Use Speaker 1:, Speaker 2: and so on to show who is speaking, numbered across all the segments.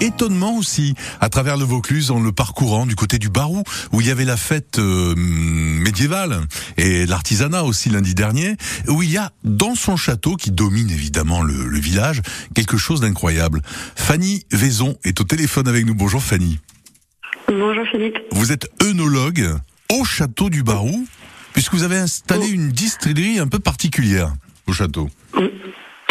Speaker 1: étonnement aussi à travers le Vaucluse en le parcourant du côté du Barou où il y avait la fête euh, médiévale et l'artisanat aussi lundi dernier où il y a dans son château qui domine évidemment le, le village quelque chose d'incroyable. Fanny Vaison est au téléphone avec nous. Bonjour Fanny.
Speaker 2: Bonjour Philippe.
Speaker 1: Vous êtes œnologue au château du Barou puisque vous avez installé
Speaker 2: Oh.
Speaker 1: une distillerie un peu particulière au château.
Speaker 2: Oui,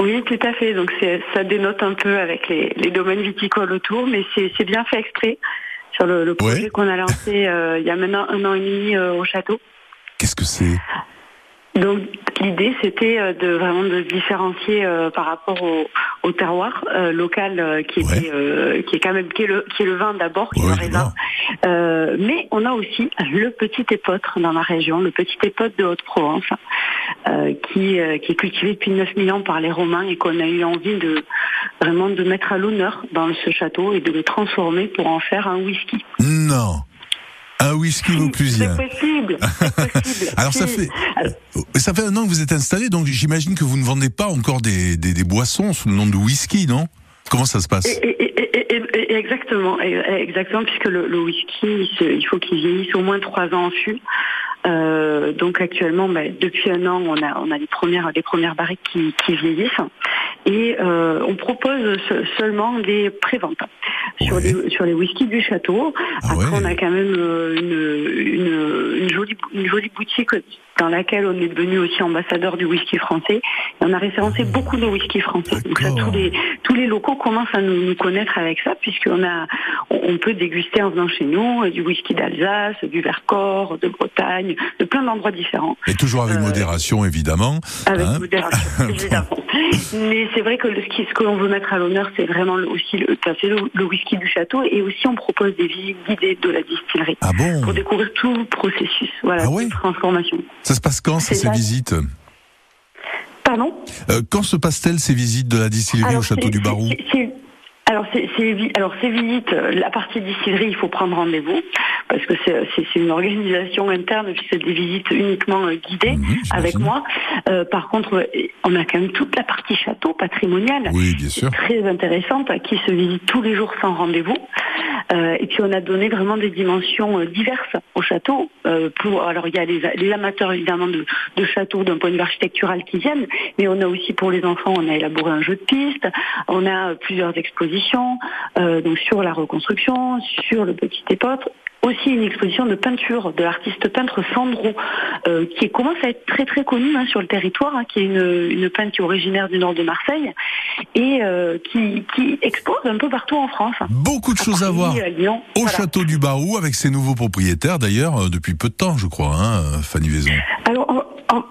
Speaker 2: oui, tout à fait. Donc ça dénote un peu avec les, les domaines viticoles autour, mais c'est c'est bien fait exprès sur le, le projet
Speaker 1: Ouais.
Speaker 2: qu'on a lancé euh, il y a maintenant un an et demi euh, au château.
Speaker 1: Qu'est-ce que c'est?
Speaker 2: Donc l'idée c'était euh, de vraiment de se différencier euh, par rapport au, au terroir euh, local euh, qui
Speaker 1: Ouais.
Speaker 2: était euh, qui est quand même qui est le qui est le vin d'abord, qui est le raisin. Euh, mais on a aussi le petit épeautre dans la région, le petit épeautre de Haute-Provence, euh, qui, euh, qui est cultivé depuis 9000 ans par les Romains et qu'on a eu envie de vraiment de mettre à l'honneur dans ce château et de le transformer pour en faire un whisky.
Speaker 1: Non. Un whisky vauclusien.
Speaker 2: C'est possible, c'est possible.
Speaker 1: Alors ça fait
Speaker 2: Alors,
Speaker 1: ça fait un an que vous êtes installé, donc j'imagine que vous ne vendez pas encore des, des, des boissons sous le nom de whisky, non? Comment ça se passe?
Speaker 2: Et, et- et- exactement, exactement, puisque le, le whisky, il, faut qu'il vieillisse au moins trois ans en fût. Euh, donc actuellement, bah, depuis un an, on a, on a les premières, les premières barriques qui, qui vieillissent, et euh, on propose se- seulement des préventes sur
Speaker 1: Ouais.
Speaker 2: les sur les whiskies du château.
Speaker 1: Ah
Speaker 2: Après,
Speaker 1: ouais.
Speaker 2: on a quand même euh, une, une, une jolie une jolie boutique dans laquelle on est devenu aussi ambassadeur du whisky français. Et on a référencé beaucoup de whisky français. Donc ça, tous les tous les locaux commencent à nous, nous connaître avec ça, puisqu'on a, on, on peut déguster en venant chez nous euh, du whisky d'Alsace, du Vercors, de Bretagne, de plein d'endroits différents,
Speaker 1: Et toujours avec
Speaker 2: Euh,
Speaker 1: modération, évidemment.
Speaker 2: avec
Speaker 1: hein.
Speaker 2: modération, évidemment. Mais c'est vrai que le, ce que l'on veut mettre à l'honneur, c'est vraiment aussi le, le, le whisky du château, et aussi on propose des visites guidées de la distillerie
Speaker 1: Ah bon
Speaker 2: pour découvrir tout le processus, voilà,
Speaker 1: Ah ouais
Speaker 2: de transformation.
Speaker 1: Ça se passe quand, ça, ces
Speaker 2: ça.
Speaker 1: visites
Speaker 2: Pardon?
Speaker 1: Euh, Quand se passe-t-elle, ces visites de la distillerie au château du Barou?
Speaker 2: Alors, c'est, alors ces visites, euh, la partie distillerie, il faut prendre rendez-vous parce que c'est, une organisation interne puis c'est des visites uniquement euh, guidées
Speaker 1: Mhm,
Speaker 2: avec moi. Euh, par contre, euh, on a quand même toute la partie château patrimoniale.
Speaker 1: Oui, bien sûr.
Speaker 2: Très intéressante, qui se visite tous les jours sans rendez-vous. Euh, et puis on a donné vraiment des dimensions euh, diverses au château. Euh, pour, alors il y a les, amateurs évidemment de, de château d'un point de vue architectural qui viennent, mais on a aussi pour les enfants, on a élaboré un jeu de piste, on a plusieurs expositions euh, donc sur la reconstruction, sur le petit épeautre. Aussi une exposition de peinture de l'artiste peintre Sandro, euh, qui commence à être très très connu hein, sur le territoire, hein, qui est une, une peintre qui est originaire du nord de Marseille et euh, qui, qui expose un peu partout en France.
Speaker 1: Beaucoup de choses à voir.
Speaker 2: à Lyon.
Speaker 1: Au
Speaker 2: Voilà.
Speaker 1: château du Barou, avec ses nouveaux propriétaires, d'ailleurs, euh, depuis peu de temps, je crois, hein, euh, Fanny Vaison.
Speaker 2: Alors, en, en-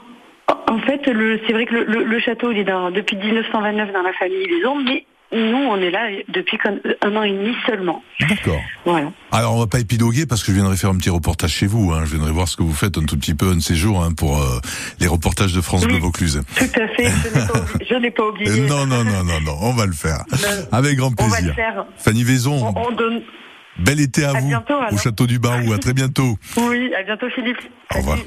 Speaker 2: en fait, c'est vrai que le, le- le château, il est dans- depuis 1929 dans la famille Vaison, mais nous, on est là depuis un an et demi seulement.
Speaker 1: D'accord.
Speaker 2: Voilà.
Speaker 1: Alors, on va pas épiloguer parce que je viendrai faire un petit reportage chez vous. Hein. Je viendrai voir ce que vous faites un tout petit peu un de ces jours hein, pour euh, les reportages de France
Speaker 2: Oui.
Speaker 1: Bleu Vaucluse.
Speaker 2: Tout à fait, je n'ai pas oublié.
Speaker 1: Euh, non, non, non, non, non, on va le faire. Avec grand
Speaker 2: On va le
Speaker 1: plaisir.
Speaker 2: faire.
Speaker 1: Fanny Vaison,
Speaker 2: On, on donne...
Speaker 1: bel été à,
Speaker 2: À
Speaker 1: vous
Speaker 2: bientôt,
Speaker 1: au château du Barou. À très bientôt.
Speaker 2: Oui, à bientôt Philippe.
Speaker 1: Au revoir.